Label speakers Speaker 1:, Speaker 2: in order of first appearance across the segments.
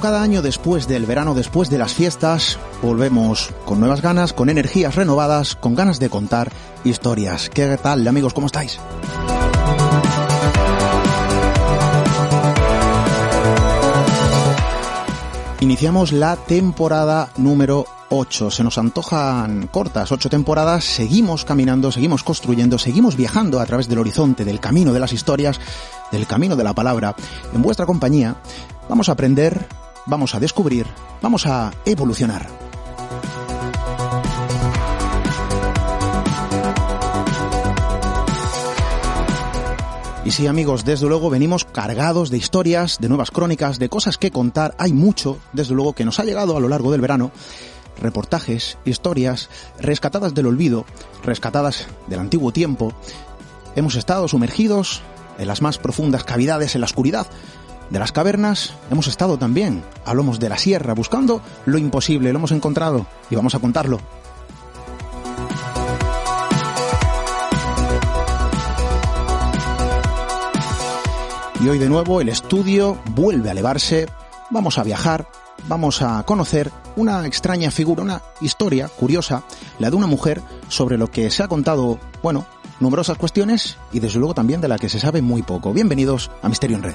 Speaker 1: Cada año después del verano, después de las fiestas, volvemos con nuevas ganas, con energías renovadas, con ganas de contar historias. ¿Qué tal, amigos? ¿Cómo estáis? Iniciamos la temporada número 8. Se nos antojan cortas, ocho temporadas. Seguimos caminando, seguimos construyendo, seguimos viajando a través del horizonte, del camino de las historias, del camino de la palabra. En vuestra compañía vamos a aprender, vamos a descubrir, vamos a evolucionar. Y sí, amigos, desde luego venimos cargados de historias, de nuevas crónicas, de cosas que contar. Hay mucho, desde luego, que nos ha llegado a lo largo del verano. Reportajes, historias, rescatadas del olvido, rescatadas del antiguo tiempo. Hemos estado sumergidos en las más profundas cavidades, en la oscuridad de las cavernas. Hemos estado también a lomos de la sierra buscando lo imposible. Lo hemos encontrado y vamos a contarlo. Y hoy de nuevo el estudio vuelve a elevarse, vamos a viajar, vamos a conocer una extraña figura, una historia curiosa, la de una mujer sobre lo que se ha contado, bueno, numerosas cuestiones y desde luego también de la que se sabe muy poco. Bienvenidos a Misterio en Red.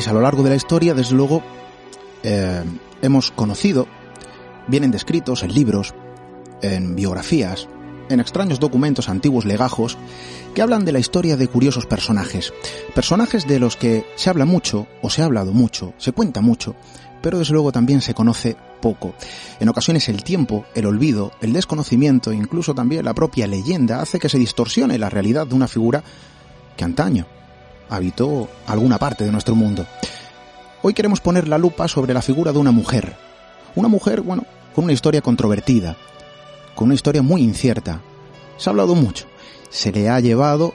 Speaker 1: Veréis, a lo largo de la historia, desde luego, eh, hemos conocido, vienen descritos en libros, en biografías, en extraños documentos antiguos legajos, que hablan de la historia de curiosos personajes. Personajes de los que se habla mucho, o se ha hablado mucho, se cuenta mucho, pero desde luego también se conoce poco. En ocasiones el tiempo, el olvido, el desconocimiento, incluso también la propia leyenda, hace que se distorsione la realidad de una figura que antaño habitó alguna parte de nuestro mundo. Hoy queremos poner la lupa sobre la figura de una mujer. Una mujer, bueno, con una historia controvertida, con una historia muy incierta. Se ha hablado mucho. Se le ha llevado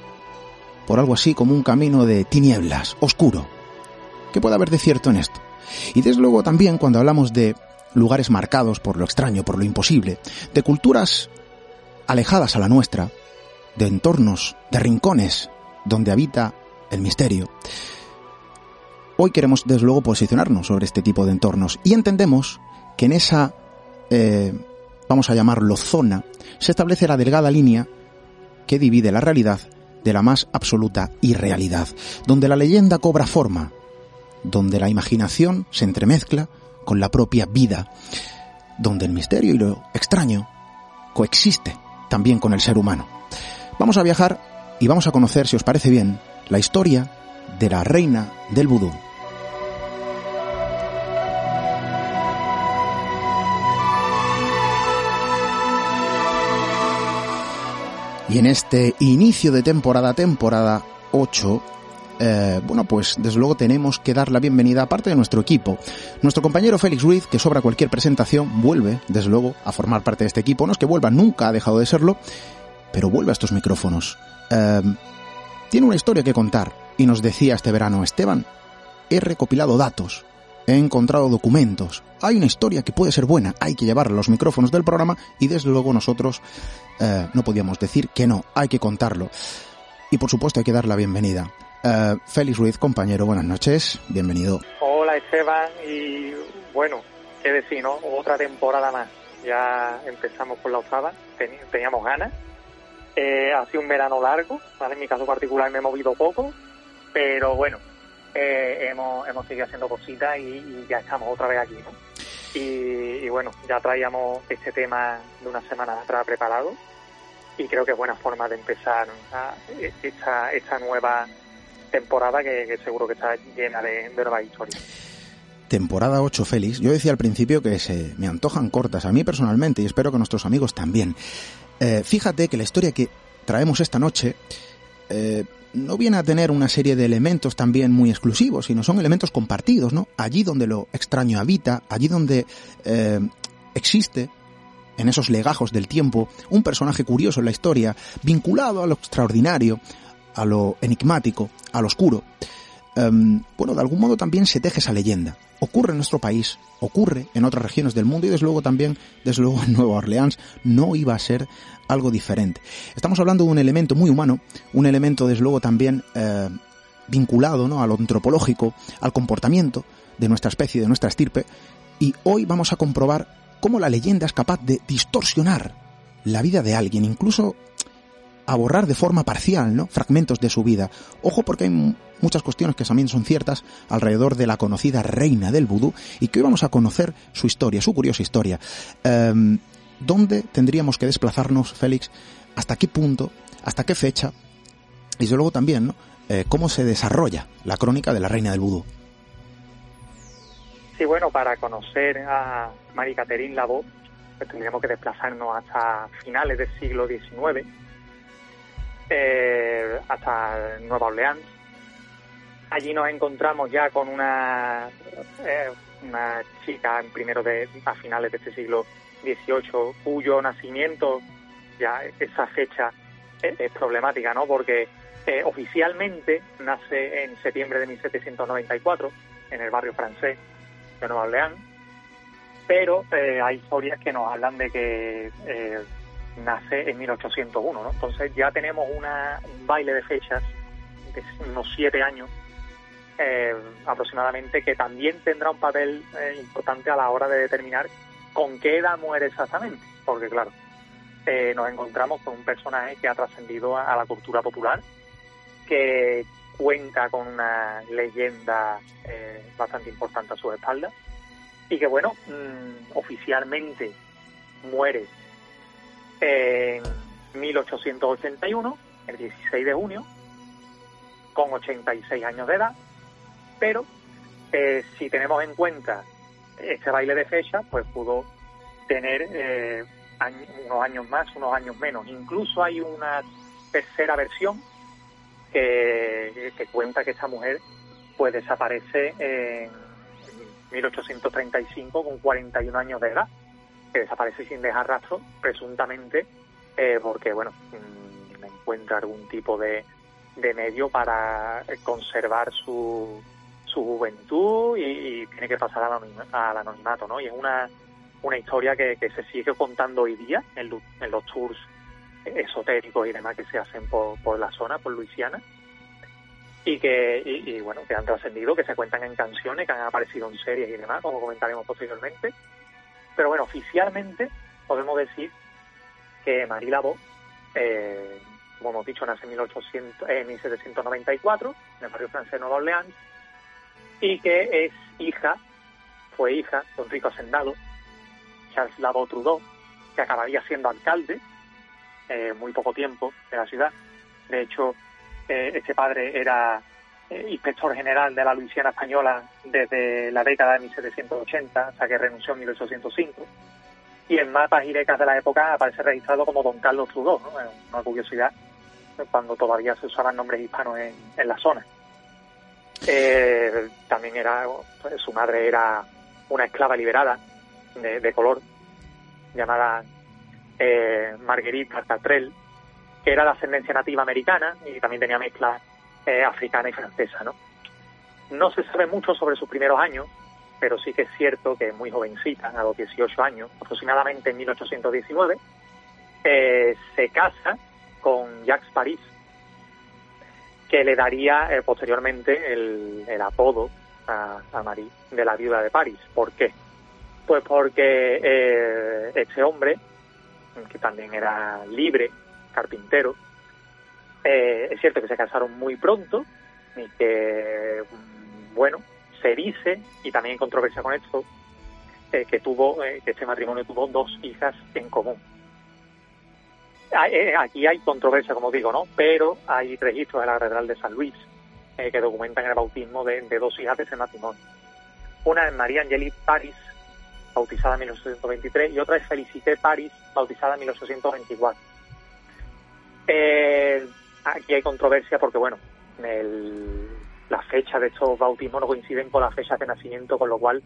Speaker 1: por algo así como un camino de tinieblas, oscuro. ¿Qué puede haber de cierto en esto? Y desde luego también cuando hablamos de lugares marcados por lo extraño, por lo imposible, de culturas alejadas a la nuestra, de entornos, de rincones donde habita el misterio. Hoy queremos desde luego posicionarnos sobre este tipo de entornos y entendemos que en esa, eh, vamos a llamarlo zona, se establece la delgada línea que divide la realidad de la más absoluta irrealidad, donde la leyenda cobra forma, donde la imaginación se entremezcla con la propia vida, donde el misterio y lo extraño coexiste también con el ser humano. Vamos a viajar y vamos a conocer, si os parece bien, la historia de la reina del vudú. Y en este inicio de temporada, temporada 8, eh, bueno, pues desde luego tenemos que dar la bienvenida a parte de nuestro equipo. Nuestro compañero Félix Ruiz, que sobra cualquier presentación, vuelve, desde luego, a formar parte de este equipo. No es que vuelva, nunca ha dejado de serlo, pero vuelve a estos micrófonos. Eh, tiene una historia que contar y nos decía este verano, Esteban, he recopilado datos, he encontrado documentos, hay una historia que puede ser buena, hay que llevarla a los micrófonos del programa y desde luego nosotros eh, no podíamos decir que no, hay que contarlo. Y por supuesto hay que dar la bienvenida. Eh, Félix Ruiz, compañero, buenas noches, bienvenido.
Speaker 2: Hola Esteban y bueno, qué decir, ¿no? Otra temporada más. Ya empezamos con la octava, teníamos ganas. Eh, ha sido un verano largo, ¿vale? En mi caso particular me he movido poco, pero bueno, eh, hemos, hemos seguido haciendo cositas y, ya estamos otra vez aquí, ¿no? Y, bueno, ya traíamos este tema de una semana atrás preparado y creo que es buena forma de empezar esta, esta nueva temporada que, seguro que está llena de, de nuevas historias.
Speaker 1: Temporada 8, Félix. Yo decía al principio que se me antojan cortas, a mí personalmente, y espero que a nuestros amigos también. Eh, fíjate que la historia que traemos esta noche eh, no viene a tener una serie de elementos también muy exclusivos, sino son elementos compartidos, ¿no? Allí donde lo extraño habita, allí donde eh, existe, en esos legajos del tiempo, un personaje curioso en la historia, vinculado a lo extraordinario, a lo enigmático, a lo oscuro. Em, bueno, de algún modo también se teje esa leyenda. Ocurre en nuestro país, ocurre en otras regiones del mundo y desde luego también, desde luego en Nueva Orleans, no iba a ser algo diferente. Estamos hablando de un elemento muy humano, un elemento desde luego también eh, vinculado ¿no? a lo antropológico, al comportamiento de nuestra especie, de nuestra estirpe, y hoy vamos a comprobar cómo la leyenda es capaz de distorsionar la vida de alguien, incluso a borrar de forma parcial, ¿no? Fragmentos de su vida. Ojo porque hay muchas cuestiones que también son ciertas alrededor de la conocida reina del vudú y que hoy vamos a conocer su historia, su curiosa historia. Em, ¿Dónde tendríamos que desplazarnos, Félix? ¿Hasta qué punto? ¿Hasta qué fecha? Y desde luego también, ¿no? Eh, ¿Cómo se desarrolla la crónica de la reina del vudú?
Speaker 2: Sí, bueno, para conocer a María Catherine Lavaux, pues tendríamos que desplazarnos hasta finales del siglo XIX, eh, hasta Nueva Orleans. Allí nos encontramos ya con una, eh, una chica en primero de, a finales de este siglo 18, cuyo nacimiento, ya esa fecha es, problemática, ¿no? Porque eh, oficialmente nace en septiembre de 1794 en el barrio francés de Nueva Orleans, pero eh, hay historias que nos hablan de que eh, nace en 1801, ¿no? Entonces ya tenemos una, un baile de fechas de unos siete años aproximadamente que también tendrá un papel importante a la hora de determinar con qué edad muere exactamente, porque claro, eh, nos encontramos con un personaje que ha trascendido a, la cultura popular, que cuenta con una leyenda eh, bastante importante a su espalda y que bueno, mm, oficialmente muere en 1881, el 16 de junio, con 86 años de edad, pero eh, si tenemos en cuenta este baile de fecha pues pudo tener eh, unos años más, unos años menos. Incluso hay una tercera versión que, cuenta que esta mujer pues desaparece en 1835 con 41 años de edad, que desaparece sin dejar rastro, presuntamente eh, porque, bueno, mm, encuentra algún tipo de, de medio para conservar su, su juventud y, tiene que pasar al anonimato, ¿no? Y es una, una historia que, se sigue contando hoy día en, los tours esotéricos y demás que se hacen por, por la zona, por Luisiana, y que, y, bueno, que han trascendido, que se cuentan en canciones, que han aparecido en series y demás, como comentaremos posteriormente. Pero bueno, oficialmente podemos decir que Marie Labo, eh, como hemos dicho, nace en, 1800, en 1794 en el barrio francés de Nueva Orleans y que es hija, fue hija de un rico hacendado, Charles Labo Trudeau, que acabaría siendo alcalde eh, muy poco tiempo de la ciudad. De hecho, eh, este padre era eh, inspector general de la Luisiana española desde la década de 1780, hasta que renunció en 1805. Y en mapas y becas de la época aparece registrado como Don Carlos Trudeau, ¿no? una curiosidad, cuando todavía se usaban nombres hispanos en, en la zona. Eh, también era, pues, su madre era una esclava liberada de, color llamada eh, Marguerite Tatrell, que era de ascendencia nativa americana y también tenía mezcla africana y francesa, ¿no? No se sabe mucho sobre sus primeros años, pero sí que es cierto que muy jovencita, a los 18 años, aproximadamente en 1819, eh, se casa con Jacques Paris, que le daría eh, posteriormente el, apodo a, Marie de la viuda de París. ¿Por qué? Pues porque eh, este hombre, que también era libre, carpintero, eh, es cierto que se casaron muy pronto y que, mm, bueno, se dice, y también en controversia con esto, que tuvo, que este matrimonio tuvo dos hijas en común. Ah, eh, aquí hay controversia, como digo, ¿no? Pero hay registros de la Catedral de San Luis eh, que documentan el bautismo de, dos hijas de ese matrimonio. Una es María Angelique Paris, bautizada en 1823, y otra es Felicité Paris, bautizada en 1824. Eh, aquí hay controversia porque, bueno, el, la fecha de estos bautismos no coinciden con la fecha de nacimiento, con lo cual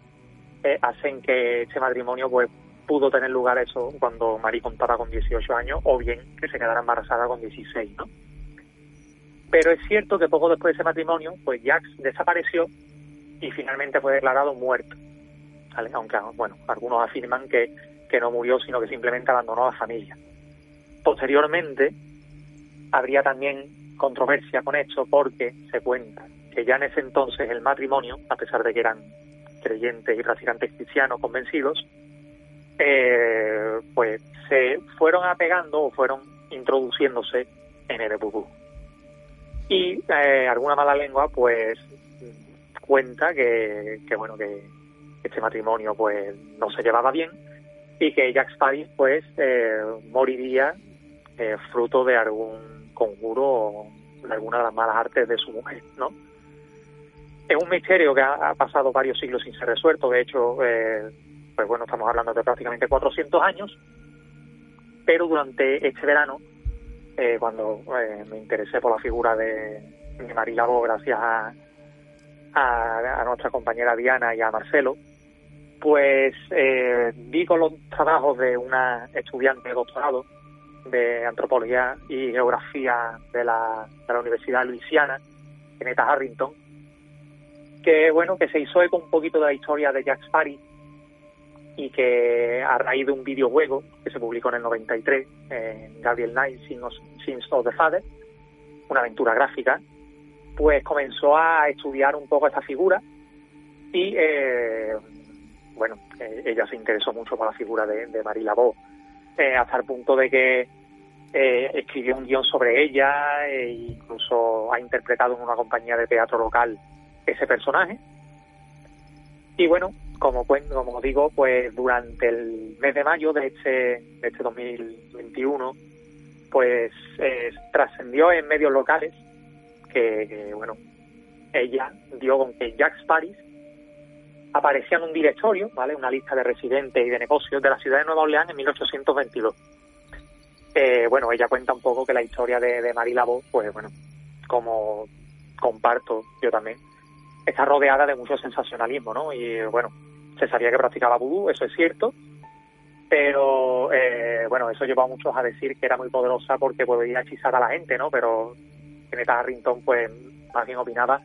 Speaker 2: hacen que este matrimonio pues pudo tener lugar eso cuando Marie contaba con 18 años o bien que se quedara embarazada con 16, ¿no? Pero es cierto que poco después de ese matrimonio, pues Jacques desapareció y finalmente fue declarado muerto. Aunque, bueno, algunos afirman que, que no murió, sino que simplemente abandonó a la familia. Posteriormente, habría también controversia con esto porque se cuenta que ya en ese entonces el matrimonio, a pesar de que eran creyentes y practicantes cristianos convencidos, eh, pues se fueron apegando o fueron introduciéndose en el vudú. Y eh, alguna mala lengua pues cuenta que, bueno que este matrimonio pues no se llevaba bien y que Jack Sparrow pues eh, moriría eh, fruto de algún conjuro alguna de las malas artes de su mujer, ¿no? Es un misterio que ha, pasado varios siglos sin ser resuelto. De hecho, eh, pues bueno, estamos hablando de prácticamente 400 años, pero durante este verano, eh, cuando eh, me interesé por la figura de, de María gracias a, a, nuestra compañera Diana y a Marcelo, pues eh, vi con los trabajos de una estudiante de doctorado de antropología y geografía de la, de la Universidad Luisiana, Neta Harrington, que bueno, que se hizo eco un poquito de la historia de Jack Sparrow y que a raíz de un videojuego que se publicó en el 93, en Gabriel Knight, Sins of the Father, una aventura gráfica, pues comenzó a estudiar un poco esta figura y, eh, bueno, eh, ella se interesó mucho por la figura de, de Marie Laveau, eh, hasta el punto de que escribió un guion sobre ella e incluso ha interpretado en una compañía de teatro local ese personaje. Y bueno, como, como digo, pues durante el mes de mayo de este, de este 2021, pues eh, trascendió en medios locales que, bueno, ella dio con que Jack Paris aparecía en un directorio, ¿vale? Una lista de residentes y de negocios de la ciudad de Nueva Orleans en 1822. Eh, bueno, ella cuenta un poco que la historia de, de Marie pues bueno, como comparto yo también, está rodeada de mucho sensacionalismo, ¿no? Y bueno, se sabía que practicaba vudú, eso es cierto, pero eh, bueno, eso lleva a muchos a decir que era muy poderosa porque podía hechizar a la gente, ¿no? Pero Kenneth Harrington, pues, más bien opinaba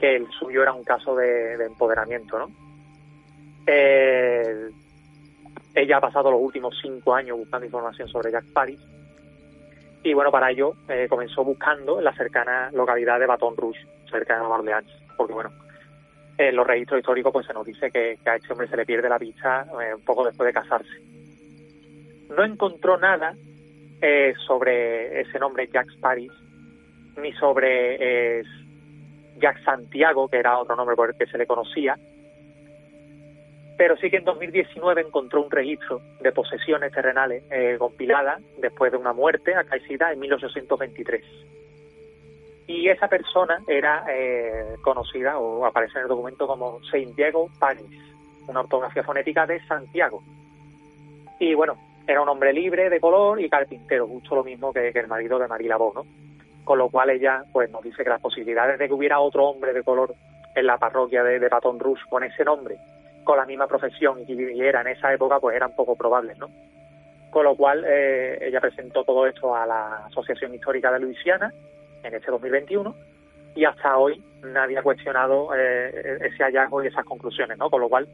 Speaker 2: que el suyo era un caso de, empoderamiento, ¿no? Eh, ella ha pasado los últimos cinco años buscando información sobre Jack Paris Y bueno, para ello eh, comenzó buscando en la cercana localidad de Baton Rouge, cerca de Nueva Orleans, porque bueno, en los registros históricos pues se nos dice que, a este hombre se le pierde la vista eh, un poco después de casarse. No encontró nada eh, sobre ese nombre Jack Paris, ni sobre Jack Santiago, que era otro nombre por el que se le conocía, pero sí que en 2019 encontró un registro de posesiones terrenales eh, compiladas después de una muerte acaecida en 1823. Y esa persona era eh, conocida o aparece en el documento como Saint Diego Paris, una ortografía fonética de Santiago. Y bueno, era un hombre libre, de color y carpintero, justo lo mismo que, el marido de María Lavaux, ¿no? Con lo cual ella pues nos dice que las posibilidades de que hubiera otro hombre de color en la parroquia de, de Baton Rouge con ese nombre con la misma profesión y que viviera en esa época, pues eran poco probables, ¿no? Con lo cual, eh, ella presentó todo esto a la Asociación Histórica de Luisiana en este 2021 y hasta hoy nadie ha cuestionado eh, ese hallazgo y esas conclusiones, ¿no? Con lo cual,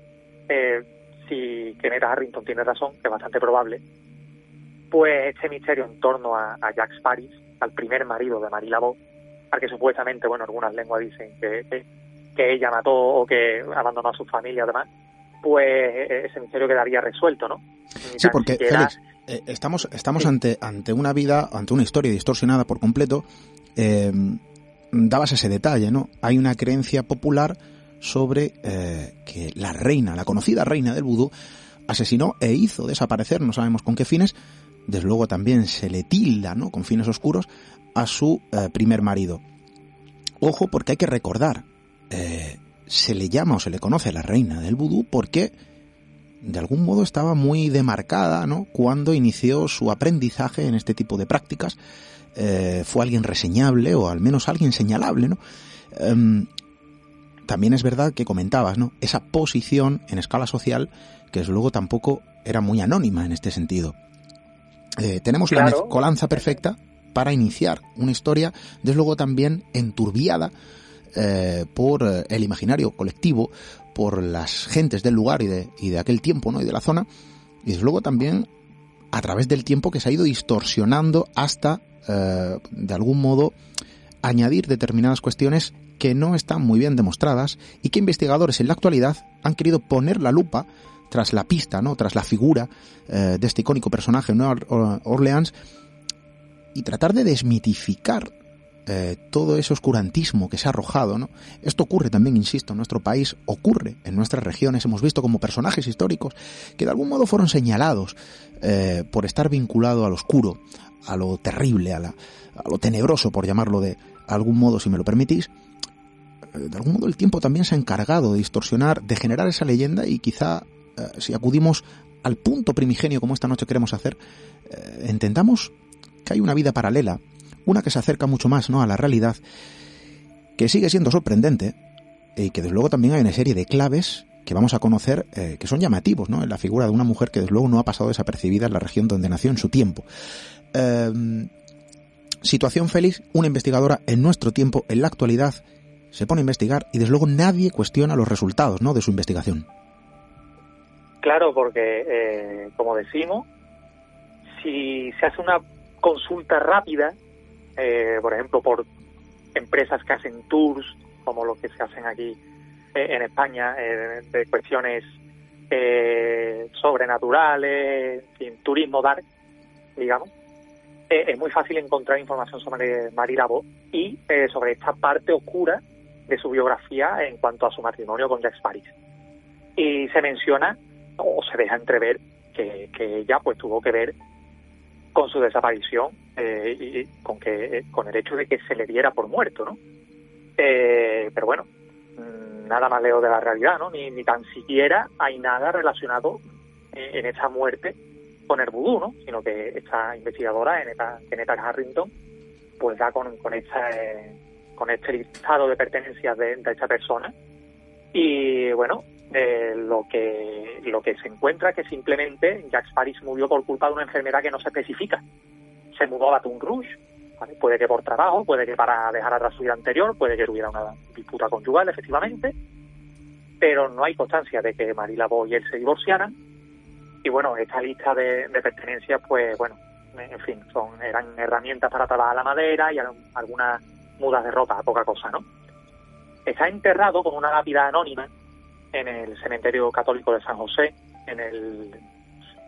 Speaker 2: eh, si Kenneth Harrington tiene razón, es bastante probable, pues este misterio en torno a, Jack Paris, al primer marido de Marie Laveau, al que supuestamente, bueno, algunas lenguas dicen que, que ella mató o que abandonó a su familia además, pues e-, ese misterio quedaría resuelto, ¿no?
Speaker 1: sí, porque Félix, eh, estamos, estamos ante, ante una vida, ante una historia distorsionada por completo. Eh, dabas ese detalle, ¿no? Hay una creencia popular sobre eh, que la reina, la conocida reina del vudú, asesinó e hizo desaparecer, no sabemos con qué fines, desde luego también se le tilda, ¿no? Con fines oscuros, a su primer marido. Ojo, porque hay que recordar, eh, se le llama o se le conoce la reina del vudú porque de algún modo estaba muy demarcada ¿no? cuando inició su aprendizaje en este tipo de prácticas. Eh, fue alguien reseñable o al menos alguien señalable. ¿no? Em, también es verdad que comentabas ¿no? esa posición en escala social que desde luego tampoco era muy anónima en este sentido. Eh, tenemos la mezcolanza perfecta para iniciar una historia, desde luego también enturbiada eh, por eh, el imaginario colectivo, por las gentes del lugar y de, y de aquel tiempo ¿no? y de la zona, y desde luego también a través del tiempo que se ha ido distorsionando hasta, eh, de algún modo, añadir determinadas cuestiones que no están muy bien demostradas y que investigadores en la actualidad han querido poner la lupa tras la pista, ¿no? tras la figura de este icónico personaje en Nueva Orleans y tratar de desmitificar eh, todo ese oscurantismo que se ha arrojado, ¿no? Esto ocurre también, insisto, en nuestro país, ocurre en nuestras regiones. Hemos visto como personajes históricos que de algún modo fueron señalados eh, por estar vinculado al oscuro, a lo terrible, a, lo tenebroso, por llamarlo de algún modo, si me lo permitís. Eh, de algún modo el tiempo también se ha encargado de distorsionar, de generar esa leyenda y quizá si acudimos al punto primigenio como esta noche queremos hacer, entendamos que hay una vida paralela una que se acerca mucho más ¿no? a la realidad, que sigue siendo sorprendente y que desde luego también hay una serie de claves que vamos a conocer eh, que son llamativos ¿no? en la figura de una mujer que desde luego no ha pasado desapercibida en la región donde nació en su tiempo. Em, situación feliz, una investigadora en nuestro tiempo, en la actualidad, se pone a investigar y desde luego nadie cuestiona los resultados ¿no? de su investigación.
Speaker 2: Claro, porque, eh, como decimos, si se hace una consulta rápida eh, por ejemplo, por empresas que hacen tours, como los que se hacen aquí eh, en España, de cuestiones sobrenaturales, sin turismo dark, digamos. es muy fácil encontrar información sobre Marilabo y sobre esta parte oscura de su biografía en cuanto a su matrimonio con Jack Paris. Y se menciona o se deja entrever que, que ella pues tuvo que ver con su desaparición eh, y con que con el hecho de que se le diera por muerto, ¿no? Eh, pero bueno, mm, nada más leo de la realidad, ¿no? Ni, ni tan siquiera hay nada relacionado eh, en esa muerte con el vudú, ¿no? Sino que esta investigadora, Eneta, Harrington, pues da con, con, esta, con este listado de pertenencias de, de esta persona y bueno, eh, lo que lo que se encuentra que simplemente Jack Paris murió por culpa de una enfermedad que no se especifica. Se mudó a Baton Rouge, puede que por trabajo, puede que para dejar atrás su vida anterior, puede que tuviera una disputa conyugal, efectivamente, pero no hay constancia de que Marie Labo y él se divorciaran. Y bueno, esta lista de, pertenencias, pues bueno, en fin, son eran herramientas para trabajar la madera y algunas mudas de ropa, poca cosa, ¿no? Está enterrado con una lápida anónima en el cementerio católico de San José, en el,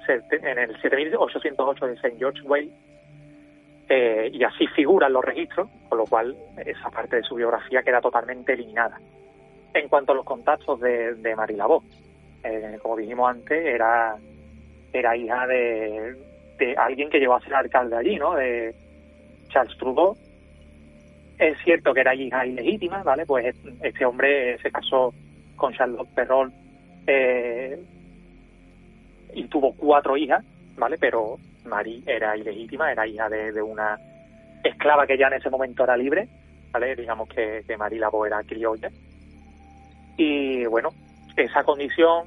Speaker 2: en el 7808 de St. George Way, eh, y así figuran los registros, con lo cual esa parte de su biografía queda totalmente eliminada. En cuanto a los contactos de, de Marie eh, como dijimos antes, era, era hija de, de alguien que llegó a ser alcalde allí, ¿no? De Charles Trudeau. Es cierto que era hija ilegítima, ¿vale? Pues este hombre se casó con Charlotte Perrol eh, y tuvo cuatro hijas, ¿vale? Pero Marie era ilegítima, era hija de, una esclava que ya en ese momento era libre, ¿vale? Digamos que, que Marie era criolla. Y bueno, esa condición,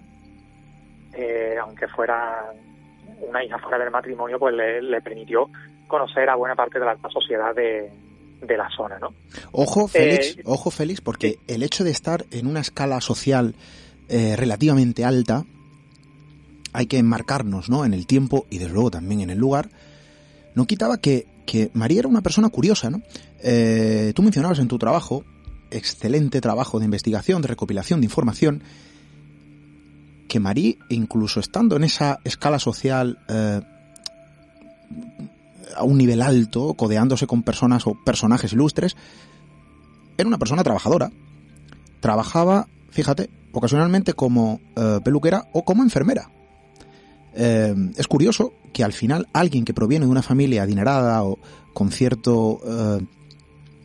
Speaker 2: eh, aunque fuera una hija fuera del matrimonio, pues le, permitió conocer a buena parte de la sociedad de, de la zona, ¿no?
Speaker 1: Ojo, Félix, eh, ojo, Félix, porque el hecho de estar en una escala social eh, relativamente alta, hay que enmarcarnos, ¿no? En el tiempo y desde luego también en el lugar, no quitaba que, que María era una persona curiosa, ¿no? Eh, tú mencionabas en tu trabajo, excelente trabajo de investigación, de recopilación de información, que Marie, incluso estando en esa escala social eh, a un nivel alto, codeándose con personas o personajes ilustres, era una persona trabajadora. Trabajaba, fíjate, ocasionalmente como eh, peluquera o como enfermera. Eh, es curioso que al final alguien que proviene de una familia adinerada o con cierto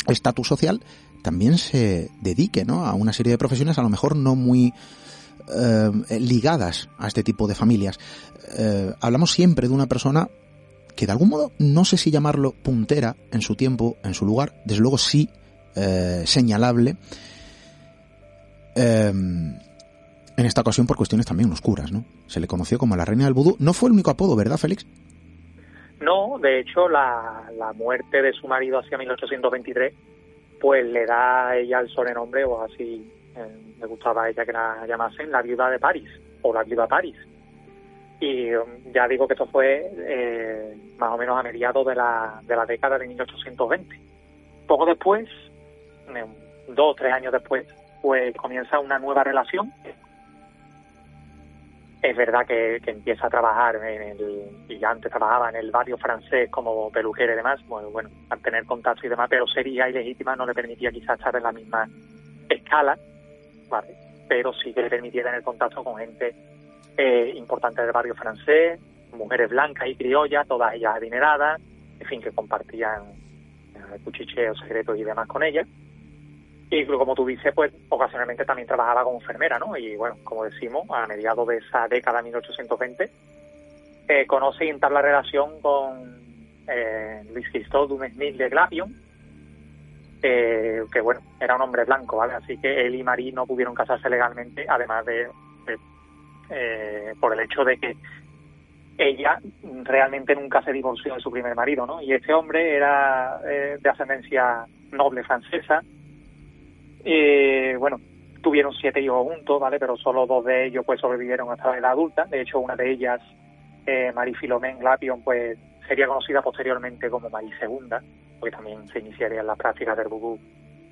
Speaker 1: estatus social también se dedique ¿no? a una serie de profesiones a lo mejor no muy eh, ligadas a este tipo de familias. Eh, hablamos siempre de una persona que de algún modo, no sé si llamarlo puntera en su tiempo, en su lugar, desde luego sí eh, señalable, en esta ocasión por cuestiones también oscuras, ¿no? Se le conoció como la reina del vudú. No fue el único apodo, ¿verdad, Félix?
Speaker 2: No, de hecho, la, la muerte de su marido hacia 1823, pues le da a ella el sobrenombre, o así eh, me gustaba a ella que la llamasen la viuda de París o la viuda París. Y um, ya digo que esto fue eh, más o menos a mediados de la, de la década de 1820. Poco después, dos o tres años después, pues comienza una nueva relación. Es verdad que, empieza a trabajar en el, y ya antes trabajaba en el barrio francés como peluquero y demás, bueno, bueno, al tener contacto y demás, pero sería ilegítima, no le permitía quizás estar en la misma escala ¿vale? Pero sí que le permitía tener contacto con gente eh, importante del barrio francés, mujeres blancas y criollas, todas ellas adineradas, en fin, que compartían eh, cuchicheos secretos y demás con ellas. Y como tú dices, pues ocasionalmente también trabajaba como enfermera, ¿no? Y bueno, como decimos, a mediados de esa década 1820, eh, conoce y entabla relación con eh, Luis Christophe Dumesnil de Glapion, que bueno, era un hombre blanco, ¿vale? Así que él y Marie no pudieron casarse legalmente, además de, eh, por el hecho de que ella realmente nunca se divorció de su primer marido, ¿no? Y este hombre era eh, de ascendencia noble francesa. y bueno, tuvieron siete hijos juntos, ¿vale? Pero solo dos de ellos pues sobrevivieron hasta la edad adulta. De hecho, una de ellas, eh, Marie Philomène Glapion, pues sería conocida posteriormente como Marie II porque también se iniciaría en la práctica del vudú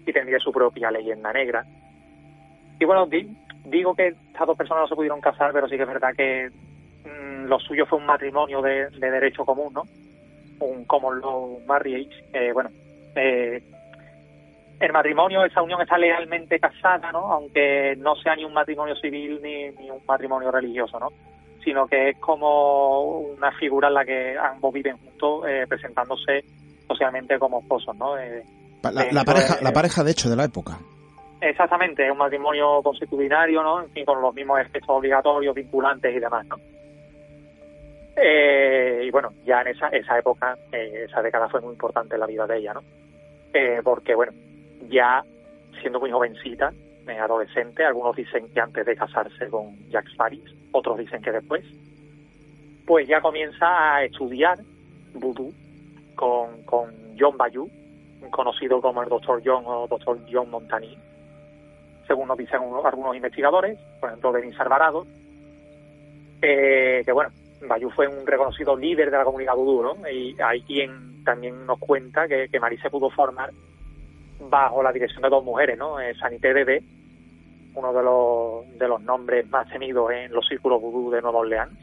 Speaker 2: y tendría su propia leyenda negra. Y bueno, digo que estas dos personas no se pudieron casar, pero sí que es verdad que mm, lo suyo fue un matrimonio de, derecho común, ¿no? Un common law marriage. Eh, bueno, eh, el matrimonio, esa unión está legalmente casada, ¿no? Aunque no sea ni un matrimonio civil ni, ni un matrimonio religioso, ¿no? Sino que es como una figura en la que ambos viven juntos, eh, presentándose socialmente como esposos, ¿no?
Speaker 1: la, pareja, la pareja de hecho de la época.
Speaker 2: Exactamente, es un matrimonio constitucionario, ¿no? En fin, con los mismos efectos obligatorios, vinculantes y demás, ¿no? Eh, y bueno, ya en esa, esa época, eh, esa década fue muy importante en la vida de ella, ¿no? Eh, porque, bueno, ya siendo muy jovencita, adolescente, algunos dicen que antes de casarse con Jacques Paris, otros dicen que después, pues ya comienza a estudiar vudú con, con John Bayou, conocido como el Dr. John o Dr. John Montani, según nos dicen algunos investigadores, por ejemplo, Denis Alvarado, eh, que bueno, Bayú fue un reconocido líder de la comunidad vudú, ¿no? Y hay quien también nos cuenta que, que Marí se pudo formar bajo la dirección de dos mujeres, ¿no? Eh, Sanité Dede, uno de los, de los nombres más temidos en los círculos vudú de Nueva Orleans,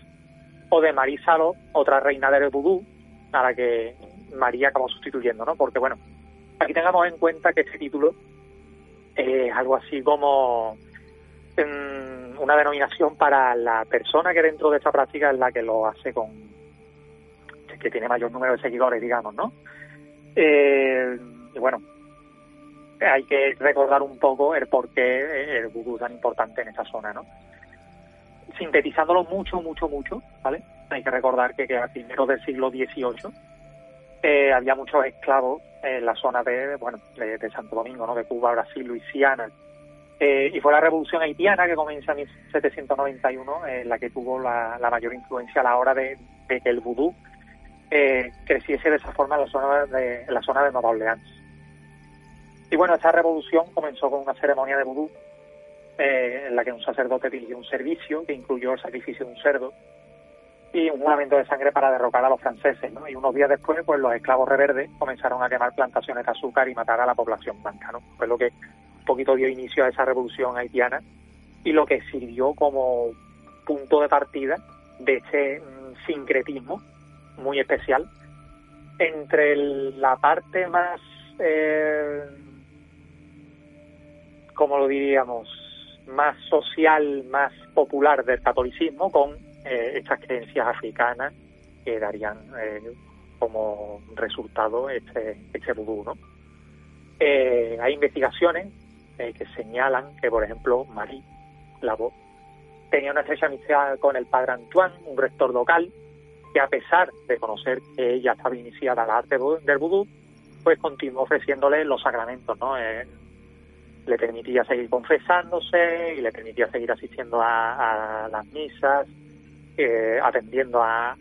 Speaker 2: o de Marí Salo, otra reina del vudú, a la que María acabó sustituyendo, ¿no? Porque, bueno, aquí tengamos en cuenta que este título es algo así como mm, una denominación para la persona que dentro de esta práctica es la que lo hace con que tiene mayor número de seguidores, digamos, ¿no? Eh, y bueno, hay que recordar un poco el por qué el vudú es tan importante en esa zona, ¿no? Sintetizándolo mucho, mucho, mucho, ¿vale? Hay que recordar que, que a primeros del siglo XVIII eh, había muchos esclavos en la zona de, bueno, de, Santo Domingo, ¿no? De Cuba, Brasil, Luisiana. Eh, y fue la revolución haitiana que comienza en 1791, en la que tuvo la, mayor influencia a la hora de, que el vudú eh, creciese de esa forma en la zona de, la zona de Nueva Orleans. Y bueno, esta revolución comenzó con una ceremonia de vudú eh, en la que un sacerdote dirigió un servicio que incluyó el sacrificio de un cerdo y un juramento de sangre para derrocar a los franceses, ¿no? Y unos días después, pues los esclavos reverdes comenzaron a quemar plantaciones de azúcar y matar a la población blanca, ¿no? Fue lo que un poquito dio inicio a esa revolución haitiana y lo que sirvió como punto de partida de este mm, sincretismo muy especial entre la parte más, eh, como lo diríamos, más social, más popular del catolicismo con eh, estas creencias africanas que darían eh, como resultado este, este vudú. ¿no? Eh, hay investigaciones que señalan que, por ejemplo, Marie Lavaux tenía una estrecha amistad con el padre Antoine, un rector local, que a pesar de conocer que ella estaba iniciada al arte del vudú, pues continuó ofreciéndole los sacramentos, ¿no? le permitía seguir confesándose y le permitía seguir asistiendo a las misas eh, atendiendo a,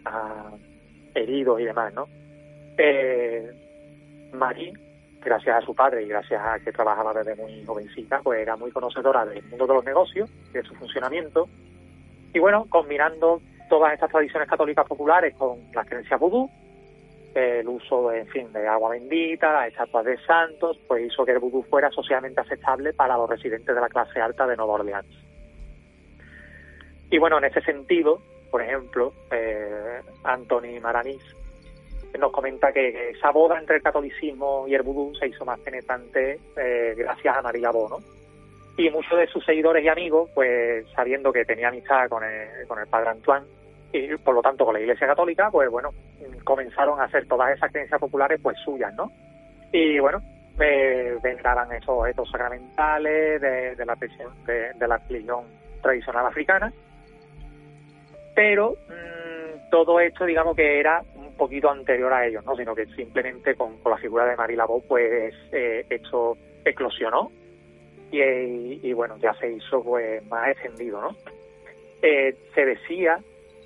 Speaker 2: heridos y demás, ¿no? Eh, Marie, gracias a su padre y gracias a que trabajaba desde muy jovencita, pues era muy conocedora del mundo de los negocios, de su funcionamiento. Y bueno, combinando todas estas tradiciones católicas populares con las creencias vudú, el uso, en fin, de agua bendita, las estatuas de santos, pues hizo que el vudú fuera socialmente aceptable para los residentes de la clase alta de Nueva Orleans. Y bueno, en ese sentido, por ejemplo, eh, Anthony Maranís, nos comenta que esa boda entre el catolicismo y el vudú se hizo más penetrante eh, gracias a María Bono. Y muchos de sus seguidores y amigos, pues sabiendo que tenía amistad con el, padre Antoine y por lo tanto con la Iglesia Católica, pues bueno, comenzaron a hacer todas esas creencias populares pues suyas, ¿no? Y bueno, eh, veneraban esos objetos sacramentales de, de la, de, de la religión tradicional africana pero mm, todo esto digamos que era un poquito anterior a ellos, no sino que simplemente con, la figura de Marie Laveau pues eh, esto eclosionó y, bueno ya se hizo pues más extendido no eh, se decía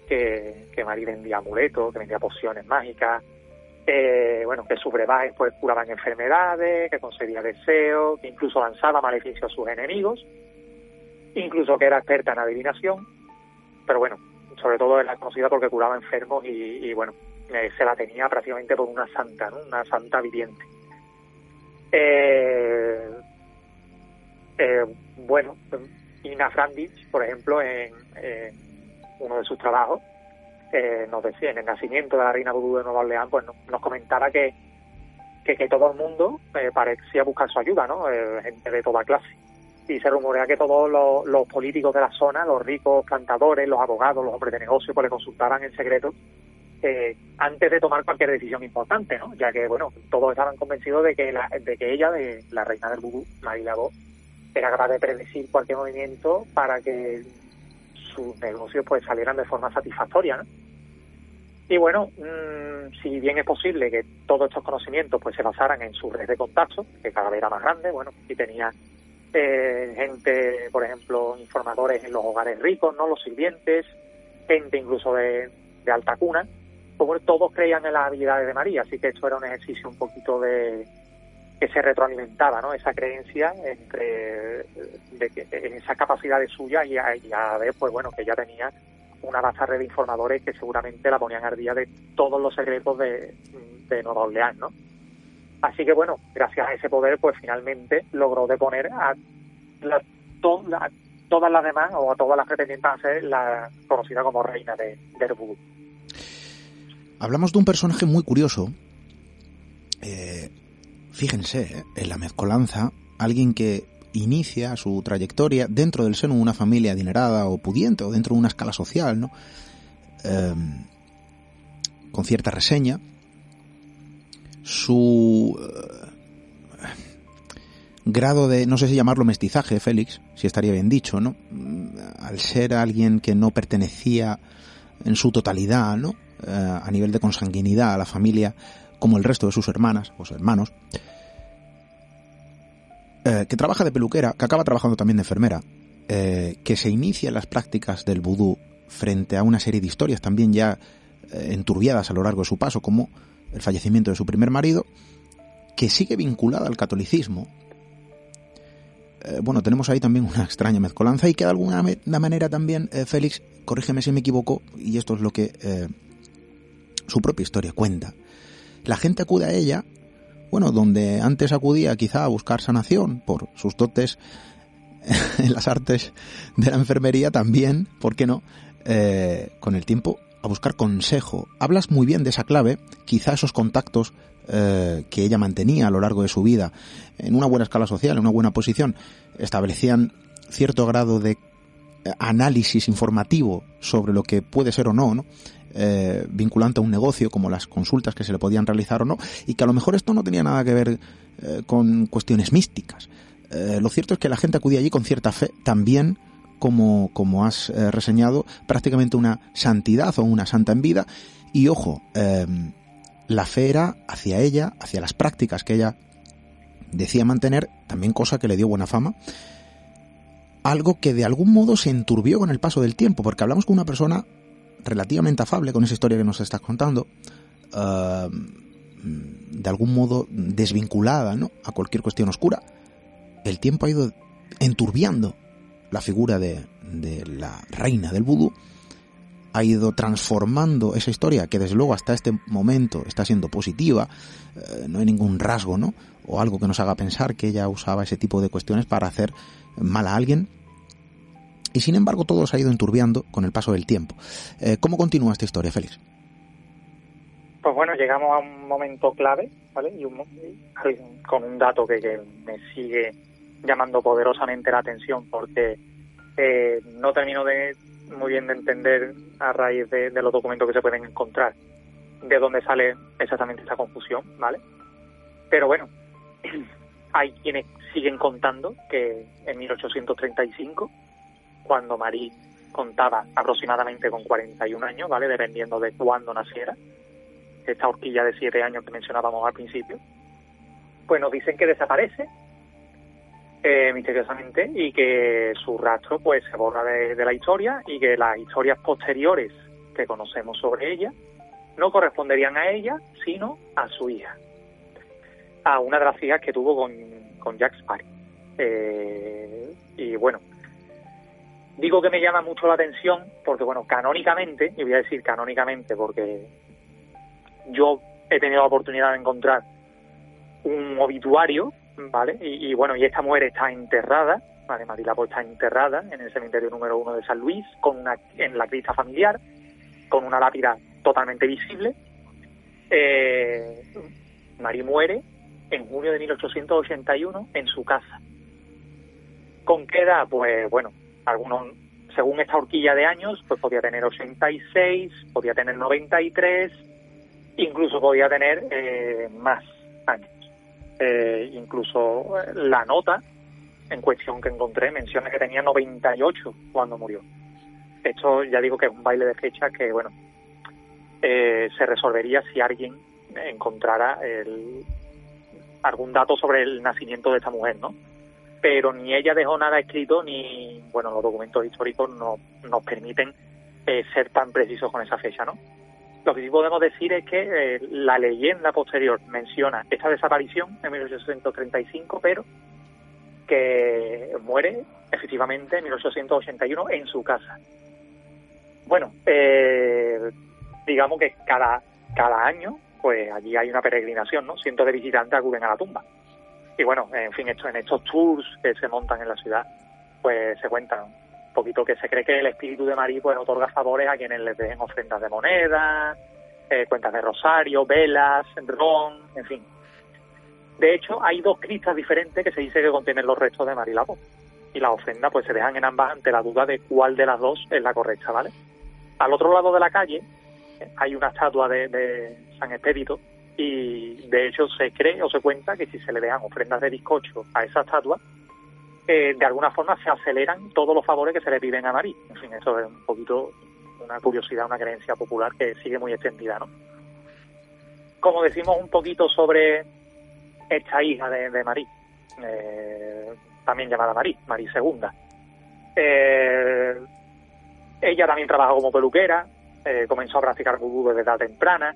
Speaker 2: que, que Marie vendía amuletos que vendía pociones mágicas eh, bueno que sus brebajes pues curaban enfermedades que concedía deseos que incluso lanzaba maleficios a sus enemigos incluso que era experta en adivinación pero bueno sobre todo era conocida porque curaba enfermos y, bueno, eh, se la tenía prácticamente por una santa, ¿no? Una santa viviente. Eh, eh, bueno, Ina Frandich, por ejemplo, en, uno de sus trabajos, nos decía, en el nacimiento de la reina vudú de Nueva Orleans, pues nos, comentaba que, que, todo el mundo parecía buscar su ayuda, ¿no? gente de toda clase y se rumorea que todos los, políticos de la zona, los ricos plantadores, los abogados, los hombres de negocio, pues le consultaban en secreto eh, antes de tomar cualquier decisión importante, ¿no? Ya que, bueno, todos estaban convencidos de que, la, de que ella, de la reina del vudú, Laveau, era capaz de predecir cualquier movimiento para que sus negocios pues salieran de forma satisfactoria, ¿no? Y bueno, mmm, si bien es posible que todos estos conocimientos pues se basaran en su red de contactos, que cada vez era más grande, bueno, y tenía gente, por ejemplo, informadores en los hogares ricos, no los sirvientes, gente incluso de, alta cuna, como todos creían en las habilidades de María, así que esto era un ejercicio un poquito de que se retroalimentaba, ¿no? Esa creencia entre de que, en esa capacidad suya y a, y a ver, pues bueno, que ella tenía una red de informadores que seguramente la ponían al día de todos los secretos de, de Nueva Orleans, ¿no? Así que bueno, gracias a ese poder, pues finalmente logró deponer a, la, todas las demás o a todas las pretendientes a ser la conocida como reina de, de
Speaker 1: Hablamos de un personaje muy curioso. Eh, fíjense, eh, en la mezcolanza, alguien que inicia su trayectoria dentro del seno de una familia adinerada o pudiente o dentro de una escala social, ¿no? Em, con cierta reseña. Su eh, grado de, no sé si llamarlo mestizaje, Félix, si estaría bien dicho, ¿no? Al ser alguien que no pertenecía en su totalidad, ¿no? Eh, a nivel de consanguinidad a la familia como el resto de sus hermanas o sus hermanos, eh, que trabaja de peluquera, que acaba trabajando también de enfermera, que se inicia en las prácticas del vudú frente a una serie de historias también ya enturbiadas a lo largo de su paso, como el fallecimiento de su primer marido, que sigue vinculada al catolicismo. bueno, tenemos ahí también una extraña mezcolanza y que de alguna manera también, Félix, corrígeme si me equivoco, y esto es lo que su propia historia cuenta. La gente acude a ella, bueno, donde antes acudía quizá a buscar sanación por sus dotes en las artes de la enfermería, también, ¿por qué no? Eh, con el tiempo a buscar consejo. Hablas muy bien de esa clave, quizá esos contactos eh, que ella mantenía a lo largo de su vida en una buena escala social, en una buena posición, establecían cierto grado de análisis informativo sobre lo que puede ser o no, ¿no? Eh, vinculante a un negocio, como las consultas que se le podían realizar o no, y que a lo mejor esto no tenía nada que ver eh, con cuestiones místicas. Eh, lo cierto es que la gente acudía allí con cierta fe, también como, como has reseñado, prácticamente una santidad o una santa en vida, y ojo, la fe era hacia ella, hacia las prácticas que ella decía mantener, también cosa que le dio buena fama, algo que de algún modo se enturbió con el paso del tiempo, porque hablamos con una persona relativamente afable con esa historia que nos estás contando, eh, de algún modo desvinculada ¿no? a cualquier cuestión oscura, el tiempo ha ido enturbiando la figura de, la reina del vudú, ha ido transformando esa historia que desde luego hasta este momento está siendo positiva, eh, no hay ningún rasgo, ¿no? O algo que nos haga pensar que ella usaba ese tipo de cuestiones para hacer mal a alguien, y sin embargo todo se ha ido enturbiando con el paso del tiempo. Eh, ¿Cómo continúa esta historia, Félix?
Speaker 2: Pues bueno, llegamos a un momento clave, ¿vale? Y con un dato que, me sigue llamando poderosamente la atención porque eh, no termino de muy bien de entender a raíz de, los documentos que se pueden encontrar de dónde sale exactamente esa confusión, ¿vale? Pero bueno, hay quienes siguen contando que en 1835 cuando Marie contaba aproximadamente con 41 años, ¿vale? Dependiendo de cuándo naciera, esta horquilla de 7 años que mencionábamos al principio, pues nos dicen que desaparece eh, misteriosamente y que su rastro pues se borra de, la historia y que las historias posteriores que conocemos sobre ella no corresponderían a ella, sino a su hija, a una de las hijas que tuvo con, con Jack Sparrow. Eh, y bueno, Digo que me llama mucho la atención porque, bueno, canónicamente, y voy a decir canónicamente porque yo he tenido la oportunidad de encontrar un obituario, ¿vale? Y, bueno, y esta mujer está enterrada, ¿vale? Marilapo está enterrada en el cementerio número uno de San Luis, con una, en la crista familiar, con una lápida totalmente visible. Eh, Mari muere en junio de 1881 en su casa. ¿Con qué edad? Pues bueno, algunos, según esta horquilla de años, pues podía tener 86, podía tener 93, incluso podía tener eh, más. Eh, incluso eh, la nota en cuestión que encontré menciona que tenía 98 cuando murió. Esto ya digo que es un baile de fechas que, bueno, se resolvería si alguien encontrara el, algún dato sobre el nacimiento de esta mujer, ¿no? pero ni ella dejó nada escrito ni, bueno, los documentos históricos no nos permiten eh, ser tan precisos con esa fecha, ¿no? Lo que sí podemos decir es que eh, la leyenda posterior menciona esta desaparición en 1835, pero que muere efectivamente en 1881 en su casa. Bueno, eh, digamos que cada, cada año, pues allí hay una peregrinación, ¿no? Cientos de visitantes acuden a la tumba. Y bueno, en fin, esto, en estos tours que se montan en la ciudad, pues se cuentan poquito que se cree que el espíritu de Marí pues otorga favores a quienes les dejen ofrendas de moneda, eh, cuentas de rosario, velas, ron, en fin. De hecho, hay dos cristas diferentes que se dice que contienen los restos de Marilabo. Y las ofrendas pues se dejan en ambas ante la duda de cuál de las dos es la correcta, ¿vale? Al otro lado de la calle eh, hay una estatua de, de San Expedito y de hecho se cree o se cuenta que si se le dejan ofrendas de bizcocho a esa estatua, eh, de alguna forma se aceleran todos los favores que se le piden a Marí. En fin, eso es un poquito una curiosidad, una creencia popular que sigue muy extendida, ¿no? Como decimos un poquito sobre esta hija de, de Marí, eh, también llamada Marí, Marí II. Eh, ella también trabajó como peluquera, eh, comenzó a practicar vudú desde edad temprana,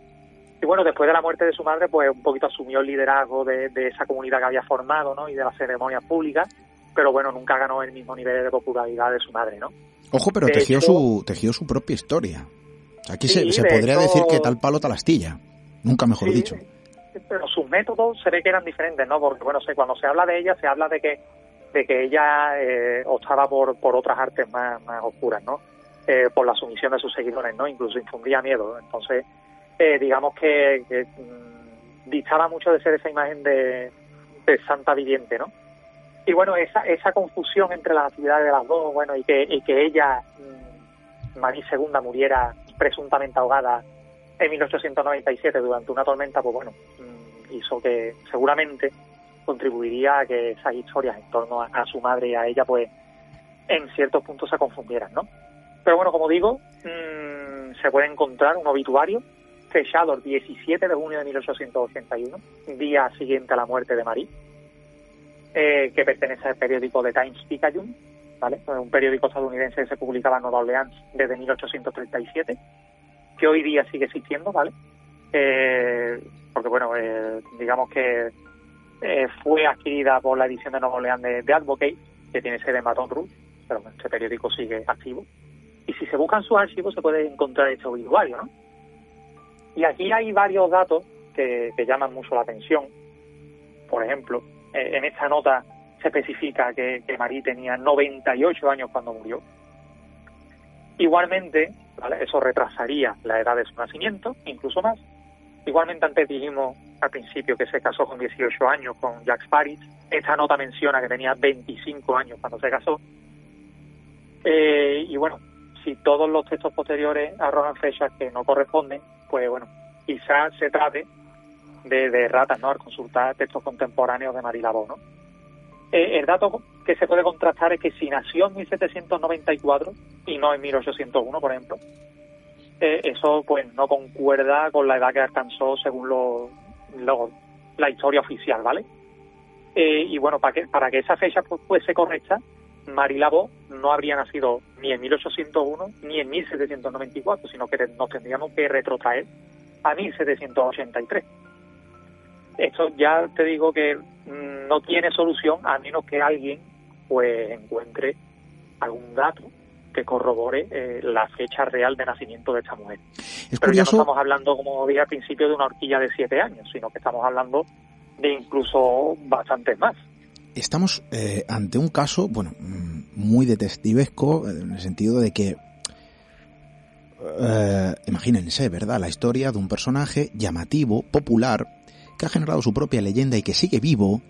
Speaker 2: y bueno, después de la muerte de su madre, pues un poquito asumió el liderazgo de, de esa comunidad que había formado, ¿no? Y de las ceremonias públicas, pero bueno, nunca ganó el mismo nivel de popularidad de su madre, ¿no?
Speaker 1: Ojo, pero
Speaker 2: De
Speaker 1: tejió,
Speaker 2: hecho-
Speaker 1: su, tejió su propia historia. Aquí se,
Speaker 2: Sí,
Speaker 1: se
Speaker 2: de
Speaker 1: podría
Speaker 2: hecho-
Speaker 1: decir que tal palo tal astilla. Nunca mejor
Speaker 2: Sí,
Speaker 1: dicho.
Speaker 2: Pero sus métodos se ve que eran diferentes, ¿no? Porque, bueno, sé, cuando se habla de ella, se habla de que de que ella eh, optaba por, por otras artes más, más oscuras, ¿no? Eh, por la sumisión de sus seguidores, ¿no? Incluso infundía miedo. Entonces, eh, digamos que, que, mm, distaba mucho de ser esa imagen de, de santa viviente, ¿no? Y bueno, esa, esa confusión entre las actividades de las dos, bueno, y que, ella, mm, María II, muriera presuntamente ahogada en 1897 durante una tormenta, pues bueno, mm, hizo que seguramente contribuiría a que esas historias en torno a, su madre y a ella, pues en ciertos puntos se confundieran, ¿no? Pero bueno, como digo, mm, se puede encontrar un obituario fechado el 17 de junio de 1881, día siguiente a la muerte de Marie, eh, que pertenece al periódico The Times Picayune, ¿vale? Un periódico estadounidense que se publicaba en Nueva Orleans desde 1837, que hoy día sigue existiendo, ¿vale? Eh, porque, bueno, eh, digamos que eh, fue adquirida por la edición de Nueva Orleans de, de Advocate, que tiene sede en Baton Rouge, pero bueno, este periódico sigue activo. Y si se buscan sus archivos se puede encontrar este obituario, ¿no? Y aquí hay varios datos que, que llaman mucho la atención. Por ejemplo, eh, en esta nota se especifica que, que Marie tenía 98 años cuando murió. Igualmente, ¿vale? eso retrasaría la edad de su nacimiento, incluso más. Igualmente antes dijimos al principio que se casó con 18 años con Jack Sparrow. Esta nota menciona que tenía 25 años cuando se casó. Eh, y bueno, si todos los textos posteriores arrojan fechas que no corresponden, pues bueno, quizás se trate de, de ratas, ¿no? Al consultar textos contemporáneos de Marilabó, ¿no? Eh, el dato que se puede contrastar es que si nació en 1794 y no en 1801, por ejemplo, eh, eso pues no concuerda con la edad que alcanzó según lo, la historia oficial, ¿vale? Eh, y bueno, para que, para que esa fecha pues, fuese correcta, Marilabó no habría nacido ni en 1801 ni en 1794, sino que nos tendríamos que retrotraer a 1783. Esto ya te digo que mm, no tiene solución a menos que alguien pues encuentre algún dato que corrobore eh, la fecha real de nacimiento de esta mujer.
Speaker 1: Es
Speaker 2: Pero ya no estamos hablando, como dije al principio, de una horquilla de siete años, sino que estamos hablando de incluso bastantes más.
Speaker 1: estamos eh, ante un caso, bueno, mm, muy detectivesco, eh, en el sentido de que, eh, imagínense, ¿verdad? La historia de un personaje llamativo, popular, que ha generado su propia leyenda y que sigue vivo,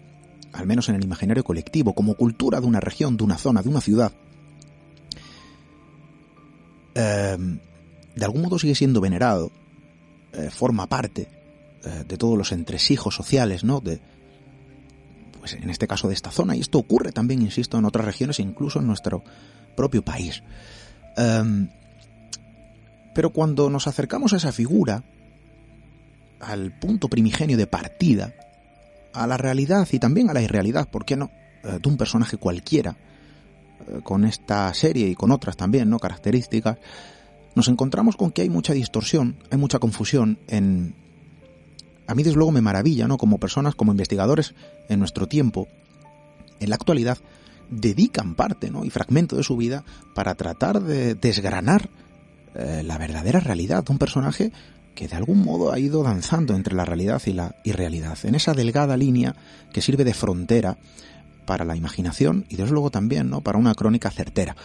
Speaker 1: al menos en el imaginario colectivo, como cultura de una región, de una zona, de una ciudad. Eh, de algún modo sigue siendo venerado, eh, forma parte eh, de todos los entresijos sociales, ¿no? De, pues en este caso de esta zona, y esto ocurre también, insisto, en otras regiones e incluso en nuestro propio país. Em, pero cuando nos acercamos a esa figura, al punto primigenio de partida, a la realidad y también a la irrealidad, ¿por qué no?, eh, de un personaje cualquiera, eh, con esta serie y con otras también, ¿no?, características, nos encontramos con que hay mucha distorsión, hay mucha confusión en, a mí desde luego me maravilla, ¿no? Como personas, como investigadores en nuestro tiempo, en la actualidad, dedican parte, ¿no? Y fragmento de su vida para tratar de desgranar eh, la verdadera realidad, un personaje que de algún modo ha ido danzando entre la realidad y la irrealidad, en esa delgada línea que sirve de frontera para la imaginación y desde luego también ¿no? para una crónica certera.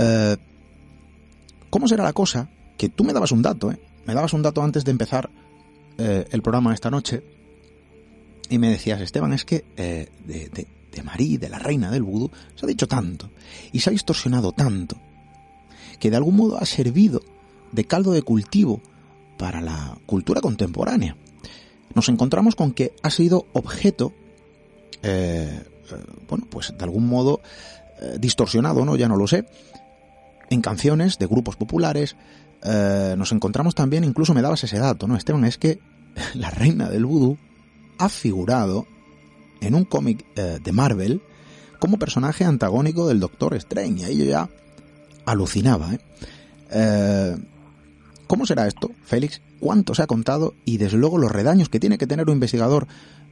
Speaker 1: Eh, ¿Cómo será la cosa? Que tú me dabas un dato, ¿eh? me dabas un dato antes de empezar eh, el programa esta noche y me decías, Esteban, es que de, de, de Marí, de la reina del vudú, se ha dicho tanto y se ha distorsionado tanto que de algún modo ha servido de caldo de cultivo para la cultura contemporánea. Nos encontramos con que ha sido objeto, eh, eh, bueno, pues de algún modo eh, distorsionado, ¿no? Ya no lo sé, en canciones de grupos populares. nos encontramos también, incluso me dabas ese dato, ¿no, Esteban? Es que la reina del vudú ha figurado en un cómic de Marvel como personaje antagónico del Doctor Strange. Y ahí ya alucinaba. ¿eh? ¿Cómo será esto, Félix? ¿Cuánto se ha contado? Y desde luego los redaños que tiene que tener un investigador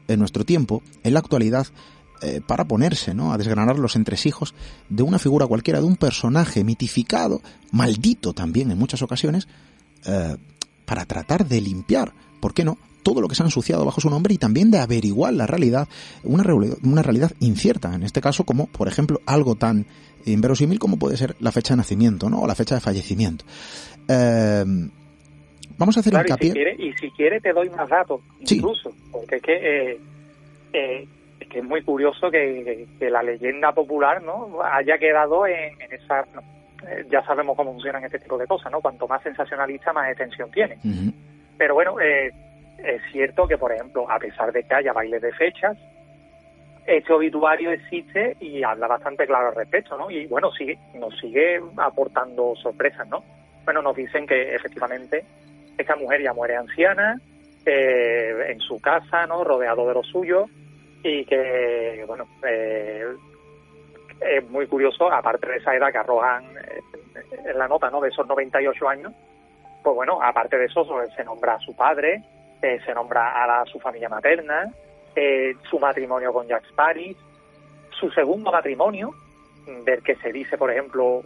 Speaker 1: en nuestro tiempo, en la actualidad, eh, para ponerse ¿no? a desgranar los entresijos de una figura cualquiera, de un personaje mitificado, maldito también en muchas ocasiones, eh, para tratar de limpiar, ¿por qué no?, todo lo que se ha ensuciado bajo su nombre y también de averiguar la realidad, una, una realidad incierta, en este caso como, por ejemplo, algo tan inverosímil como puede ser la fecha de nacimiento, ¿no? O la fecha de fallecimiento. Eh, vamos a hacer hincapié.
Speaker 2: Y si, quiere, y si quiere te doy más datos, incluso, porque es que, eh, eh, es que es muy curioso que, la leyenda popular no haya quedado en, esa... ya sabemos cómo funcionan este tipo de cosas, ¿no? Cuanto más sensacionalista, más extensión tiene. Pero bueno, es cierto que, por ejemplo, a pesar de que haya bailes de fechas, este obituario existe y habla bastante claro al respecto, ¿no? Y bueno, sigue, nos sigue aportando sorpresas, ¿no? Bueno, nos dicen que efectivamente esta mujer ya muere anciana, eh, en su casa, ¿no? Rodeado de los suyos y que, bueno, eh, es muy curioso, aparte de esa edad que arrojan eh, en la nota, ¿no? De esos 98 años, pues bueno, aparte de eso se nombra a su padre, se nombra a su familia materna, eh, su matrimonio con Jack Sparrow, su segundo matrimonio, del que se dice, por ejemplo,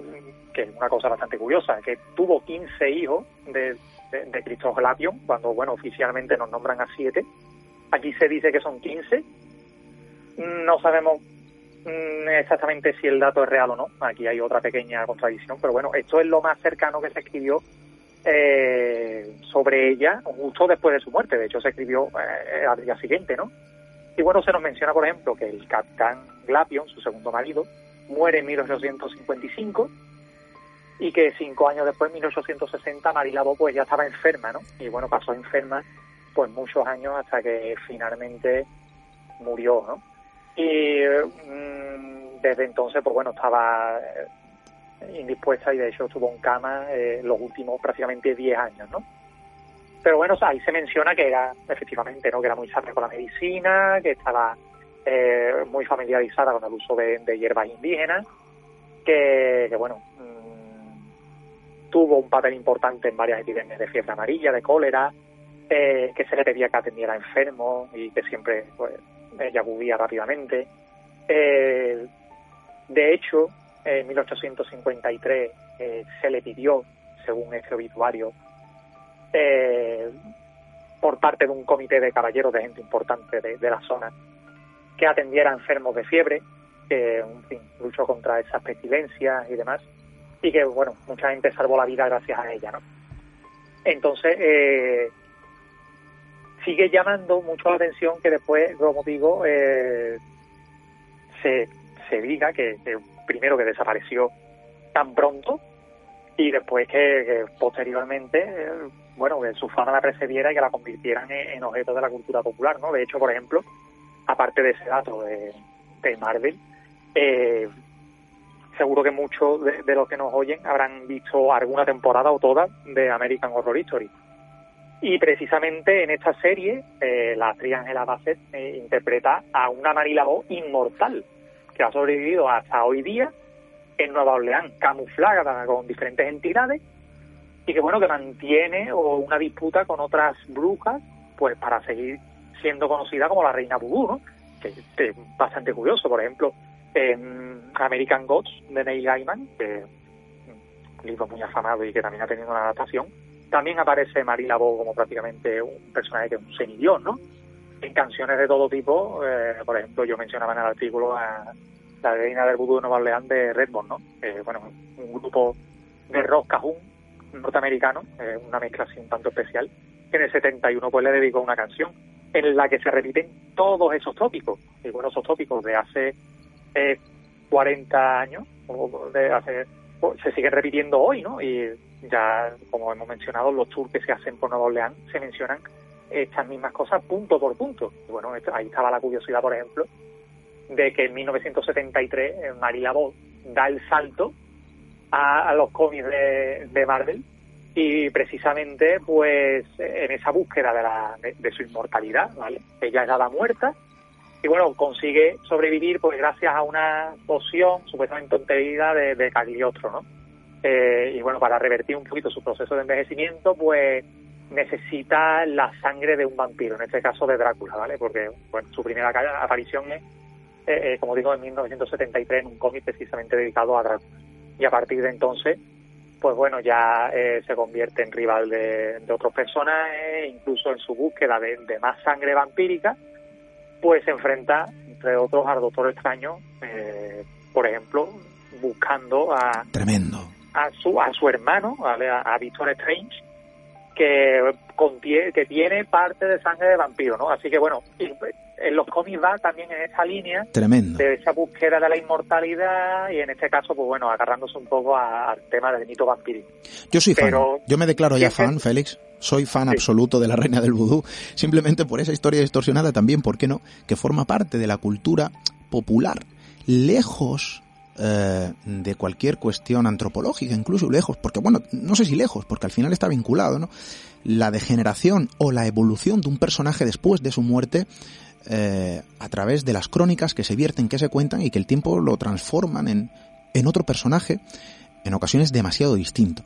Speaker 2: que es una cosa bastante curiosa, que tuvo 15 hijos de, de, de cuando, bueno, oficialmente nos nombran a 7. Aquí se dice que son 15. No sabemos mm, exactamente si el dato es real o no. Aquí hay otra pequeña contradicción, pero bueno, esto es lo más cercano que se escribió eh, sobre ella justo después de su muerte. De hecho, se escribió eh, al día siguiente, ¿no? Y bueno, se nos menciona, por ejemplo, que el capitán Glapion, su segundo marido, muere en 1855 y que cinco años después, en 1860, Marilabo pues ya estaba enferma, ¿no? Y bueno, pasó enferma pues muchos años hasta que finalmente murió, ¿no? Y mm, desde entonces, pues bueno, estaba eh, indispuesta y de hecho estuvo en cama eh, los últimos prácticamente 10 años, ¿no? Pero bueno, ahí se menciona que era, efectivamente, ¿no? que era muy sabia con la medicina, que estaba eh, muy familiarizada con el uso de, hierbas indígenas, que, bueno, mm, tuvo un papel importante en varias epidemias de fiebre amarilla, de cólera, eh, que se le pedía que atendiera enfermos y que siempre pues, ella acudía rápidamente. Eh, de hecho, en 1853 se le pidió, según este obituario, eh, por parte de un comité de caballeros de gente importante de, la zona que atendiera a enfermos de fiebre, que en fin, luchó contra esas pestilencias y demás, y que bueno, mucha gente salvó la vida gracias a ella, ¿no? Entonces, eh, sigue llamando mucho la atención que después, como digo, eh, se, se diga que, primero que desapareció tan pronto y después que, posteriormente bueno, que su fama la precediera y que la convirtieran en, objeto de la cultura popular, ¿no? De hecho, por ejemplo, aparte de ese dato de, Marvel, eh, seguro que muchos de, los que nos oyen habrán visto alguna temporada o toda de American Horror Story. Y precisamente en esta serie, eh, la actriz Angela Bassett eh, interpreta a una Marila inmortal, que ha sobrevivido hasta hoy día en Nueva Orleans, camuflada con diferentes entidades, y que bueno que mantiene o una disputa con otras brujas pues para seguir siendo conocida como la reina vudú ¿no? que, es bastante curioso por ejemplo en American Gods de Neil Gaiman que libro muy afamado y que también ha tenido una adaptación. También aparece Marie Laveau como prácticamente un personaje que es un semidios, ¿no? En canciones de todo tipo, eh, por ejemplo, yo mencionaba en el artículo a la reina del vudú de Nueva Orleans de Redmond, ¿no? Bueno, un grupo de rock cajún norteamericano, eh, una mezcla así un tanto especial, que en el 71 pues le dedicó una canción en la que se repiten todos esos tópicos, y bueno, esos tópicos de hace 40 años, o de hace, se siguen repitiendo hoy, ¿no? Y ya, como hemos mencionado, los tours que se hacen por Nueva Orleans se mencionan estas mismas cosas punto por punto. Y bueno, ahí estaba la curiosidad, por ejemplo, de que en 1973 eh, Marie Laveau da el salto a, los cómics de, Marvel y precisamente pues en esa búsqueda de, la, de, su inmortalidad, ¿vale? Ella ya la muerta y bueno, consigue sobrevivir pues gracias a una poción supuestamente obtenida de, de Cagliostro, ¿no? Eh, y bueno, para revertir un poquito su proceso de envejecimiento, pues necesita la sangre de un vampiro, en este caso de Drácula, ¿vale? Porque bueno, su primera aparición es, eh, eh, como digo, en 1973 en un cómic precisamente dedicado a Drácula. Y a partir de entonces, pues bueno, ya se convierte en rival de, otros personajes, incluso en su búsqueda de, de más sangre vampírica, pues se enfrenta, entre otros, al Doctor Extraño, eh, por ejemplo, buscando a...
Speaker 1: Tremendo.
Speaker 2: A su, a su hermano, ¿vale? A, a Victor Strange, que, contiene, que tiene parte de sangre de vampiro, ¿no? Así que bueno, en los cómics va también en esa línea
Speaker 1: Tremendo.
Speaker 2: de esa búsqueda de la inmortalidad y en este caso, pues bueno, agarrándose un poco al tema del mito vampírico.
Speaker 1: Yo soy fan, yo me declaro ya fan, Félix, soy fan absoluto de la reina del vudú, simplemente por esa historia distorsionada también, ¿por qué no? Que forma parte de la cultura popular, lejos eh, de cualquier cuestión antropológica, incluso lejos, porque bueno, no sé si lejos, porque al final está vinculado, ¿no? La degeneración o la evolución de un personaje después de su muerte eh, a través de las crónicas que se vierten, que se cuentan y que el tiempo lo transforman en, en otro personaje, en ocasiones demasiado distinto.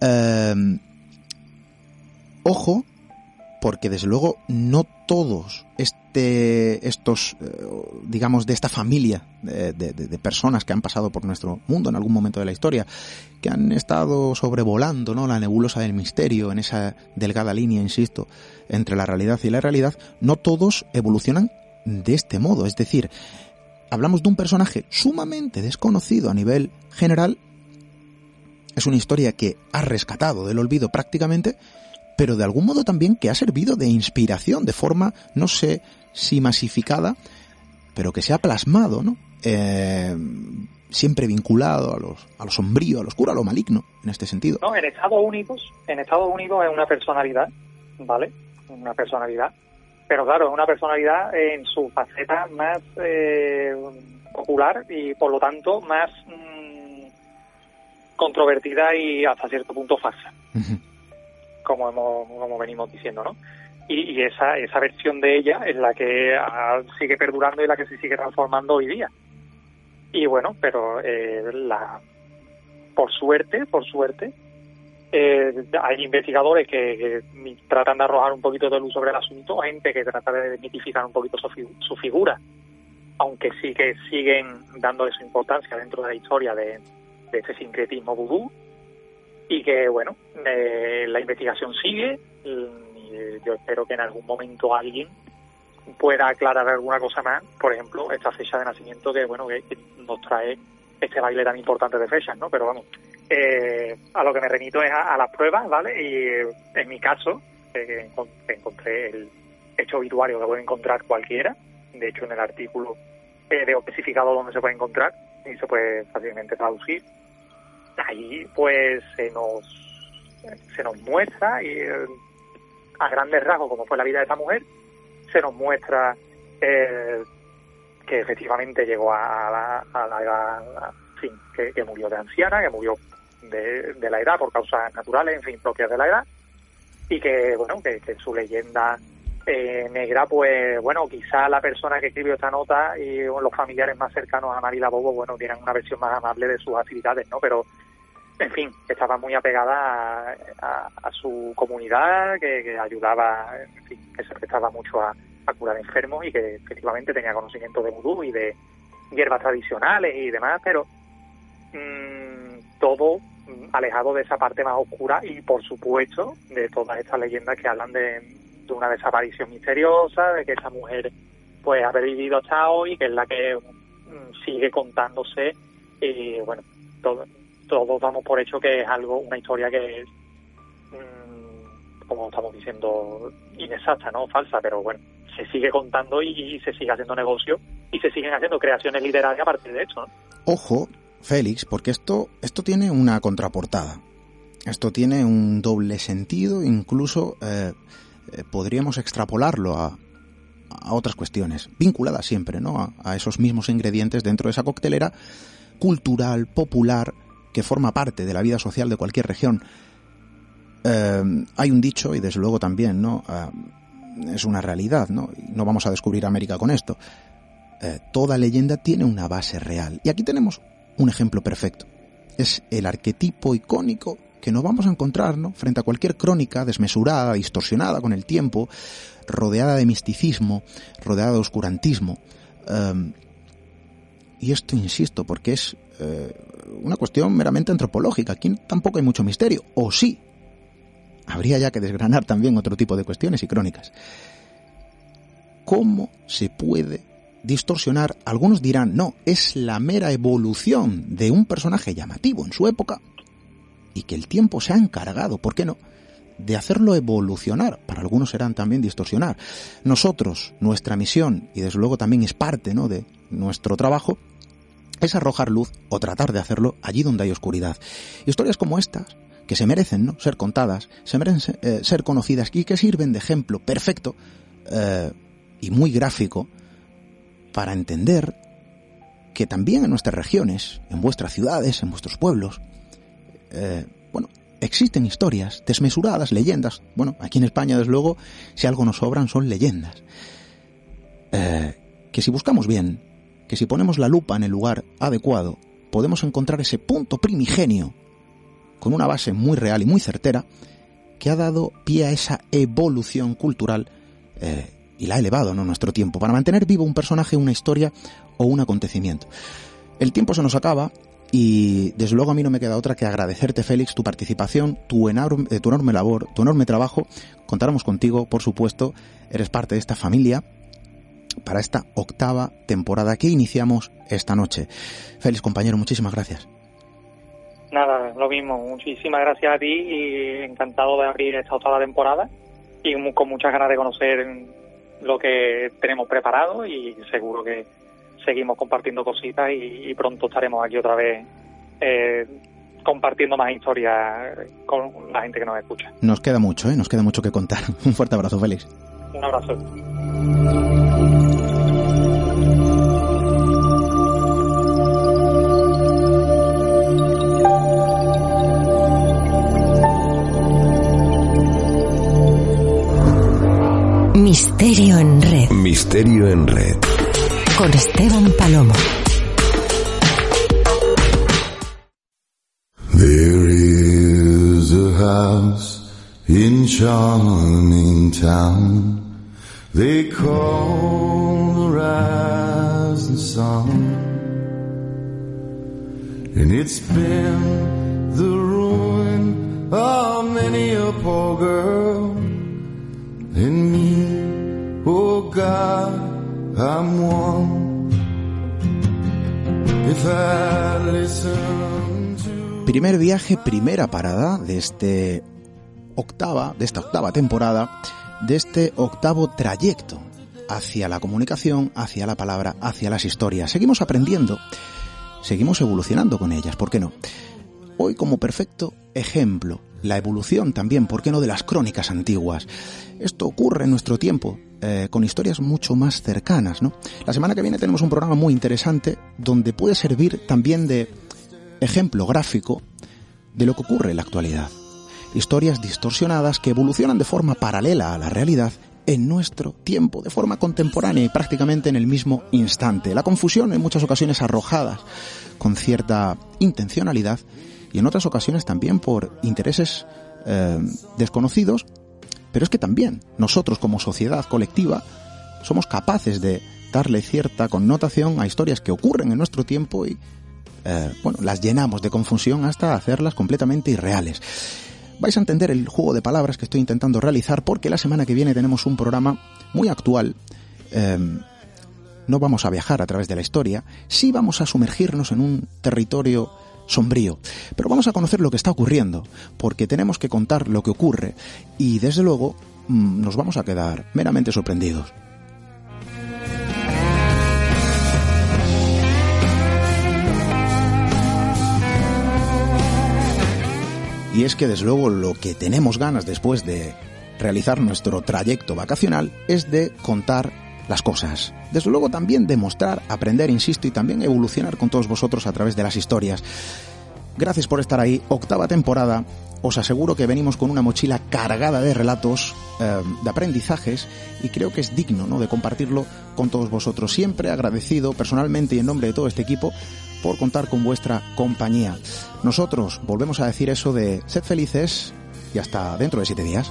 Speaker 1: Eh, Ojo, porque desde luego no todos este, estos, eh, digamos, de esta familia de, personas que han pasado por nuestro mundo en algún momento de la historia, que han estado sobrevolando ¿no? la nebulosa del misterio en esa delgada línea, insisto, entre la realidad y la realidad, no todos evolucionan de este modo. Es decir, hablamos de un personaje sumamente desconocido a nivel general, es una historia que ha rescatado del olvido prácticamente, pero de algún modo también que ha servido de inspiración, de forma, no sé si masificada, pero que se ha plasmado, ¿no? Eh, siempre vinculado a, los, a lo sombrío, a lo oscuro, a lo maligno, en este sentido.
Speaker 2: No, en Estados Unidos, en Estados Unidos es una personalidad, ¿vale? Una personalidad, pero claro, es una personalidad en su faceta más eh, popular y por lo tanto más mm, controvertida y hasta cierto punto falsa como, hemos, como venimos diciendo, ¿no? Y, esa, esa versión de ella es la que ah, sigue perdurando y la que se sigue transformando hoy día. Y bueno, pero eh, la, por suerte, por suerte, eh, hay investigadores que, tratan de arrojar un poquito de luz sobre el asunto, gente que trata de mitificar un poquito su, figura, aunque sí que siguen dándole su importancia dentro de la historia de, de este sincretismo vudú y que bueno, eh, la investigación sigue y yo espero que en algún momento alguien pueda aclarar alguna cosa más, por ejemplo, esta fecha de nacimiento que bueno que, nos trae este baile tan importante de fechas, ¿no? Pero vamos, eh, a lo que me remito es a, las pruebas, ¿vale? Y en mi caso, eh, encontré el hecho obituario que puede encontrar cualquiera, de hecho en el artículo eh, veo especificado dónde se puede encontrar y se puede fácilmente traducir ahí pues se nos se nos muestra y eh, a grandes rasgos como fue la vida de esta mujer se nos muestra eh, que efectivamente llegó a la, a la edad fin que, murió de anciana que murió de, de, la edad por causas naturales en fin propias de la edad y que bueno que, su leyenda eh, negra, pues bueno, quizá la persona que escribió esta nota y los familiares más cercanos a Marila Bobo, bueno, tienen una versión más amable de sus actividades, ¿no? Pero en fin, estaba muy apegada a, su comunidad, que, ayudaba, en fin, que se prestaba mucho a, curar enfermos y que efectivamente tenía conocimiento de vudú y de hierbas tradicionales y demás, pero mm, todo alejado de esa parte más oscura y, por supuesto, de todas estas leyendas que hablan de, de una desaparición misteriosa, de que esa mujer pues ha vivido hasta hoy, que es la que mm, sigue contándose y bueno, todo, todos damos por hecho que es algo, una historia que es, mm, como estamos diciendo, inexacta, ¿no? Falsa, pero bueno, se sigue contando y, se sigue haciendo negocio y se siguen haciendo creaciones literarias a partir de esto, ¿no?
Speaker 1: Ojo, Félix, porque esto, esto tiene una contraportada. Esto tiene un doble sentido, incluso eh, eh, podríamos extrapolarlo a, otras cuestiones, vinculadas siempre ¿no? A, esos mismos ingredientes dentro de esa coctelera cultural, popular, que forma parte de la vida social de cualquier región. Eh, hay un dicho, y desde luego también, ¿no? Eh, es una realidad, ¿no? No vamos a descubrir América con esto. Toda leyenda tiene una base real. Y aquí tenemos un ejemplo perfecto. Es el arquetipo icónico que nos vamos a encontrar ¿no? frente a cualquier crónica desmesurada, distorsionada con el tiempo, rodeada de misticismo, rodeada de oscurantismo. Um, y esto insisto, porque es eh, una cuestión meramente antropológica. Aquí tampoco hay mucho misterio. O sí. Habría ya que desgranar también otro tipo de cuestiones y crónicas. ¿Cómo se puede distorsionar? Algunos dirán, no, es la mera evolución de un personaje llamativo en su época y que el tiempo se ha encargado, ¿por qué no?, de hacerlo evolucionar. Para algunos serán también distorsionar. Nosotros, nuestra misión, y desde luego también es parte ¿no? de nuestro trabajo, es arrojar luz o tratar de hacerlo allí donde hay oscuridad. Historias como estas, que se merecen ¿no? ser contadas, se merecen eh, ser conocidas y que sirven de ejemplo perfecto eh, y muy gráfico para entender que también en nuestras regiones, en vuestras ciudades, en vuestros pueblos, eh, bueno, existen historias desmesuradas, leyendas. Bueno, aquí en España, desde luego, si algo nos sobran son leyendas. Eh, que si buscamos bien, que si ponemos la lupa en el lugar adecuado, podemos encontrar ese punto primigenio, con una base muy real y muy certera, que ha dado pie a esa evolución cultural eh, y la ha elevado ¿no? nuestro tiempo, para mantener vivo un personaje, una historia o un acontecimiento. El tiempo se nos acaba y desde luego a mí no me queda otra que agradecerte, Félix, tu participación, tu enorme, tu enorme labor, tu enorme trabajo. Contáramos contigo, por supuesto, eres parte de esta familia para esta octava temporada que iniciamos esta noche. Félix, compañero, muchísimas gracias.
Speaker 2: Nada, lo mismo. Muchísimas gracias a ti y encantado de abrir esta octava temporada y con muchas ganas de conocer lo que tenemos preparado y seguro que seguimos compartiendo cositas y, y pronto estaremos aquí otra vez eh, compartiendo más historias con la gente que nos escucha.
Speaker 1: Nos queda mucho, ¿eh? nos queda mucho que contar. Un fuerte abrazo, Félix.
Speaker 2: Un abrazo.
Speaker 3: Misterio en red.
Speaker 4: Misterio en red.
Speaker 3: Con Esteban Palomo.
Speaker 5: There is a house in charming town. They call the rising sun. And it's been the ruin of many a poor girl. And me, oh God,
Speaker 1: Primer viaje, primera parada de este octava, de esta octava temporada, de este octavo trayecto hacia la comunicación, hacia la palabra, hacia las historias. Seguimos aprendiendo, seguimos evolucionando con ellas, ¿por qué no? Hoy como perfecto ejemplo, la evolución también, ¿por qué no?, de las crónicas antiguas. Esto ocurre en nuestro tiempo, eh, con historias mucho más cercanas, ¿no? La semana que viene tenemos un programa muy interesante donde puede servir también de ejemplo gráfico de lo que ocurre en la actualidad. Historias distorsionadas que evolucionan de forma paralela a la realidad en nuestro tiempo, de forma contemporánea y prácticamente en el mismo instante. La confusión en muchas ocasiones arrojadas con cierta intencionalidad y en otras ocasiones también por intereses eh, desconocidos, pero es que también nosotros como sociedad colectiva somos capaces de darle cierta connotación a historias que ocurren en nuestro tiempo y eh, bueno, las llenamos de confusión hasta hacerlas completamente irreales. Vais a entender el juego de palabras que estoy intentando realizar porque la semana que viene tenemos un programa muy actual. Em, no vamos a viajar a través de la historia, sí vamos a sumergirnos en un territorio sombrío. Pero vamos a conocer lo que está ocurriendo, porque tenemos que contar lo que ocurre y desde luego mm, nos vamos a quedar meramente sorprendidos. Y es que desde luego lo que tenemos ganas después de realizar nuestro trayecto vacacional es de contar las cosas. Desde luego también demostrar, aprender, insisto, y también evolucionar con todos vosotros a través de las historias. Gracias por estar ahí. Octava temporada. Os aseguro que venimos con una mochila cargada de relatos, eh, de aprendizajes, y creo que es digno ¿no? de compartirlo con todos vosotros. Siempre agradecido personalmente y en nombre de todo este equipo por contar con vuestra compañía. Nosotros volvemos a decir eso de sed felices y hasta dentro de siete días.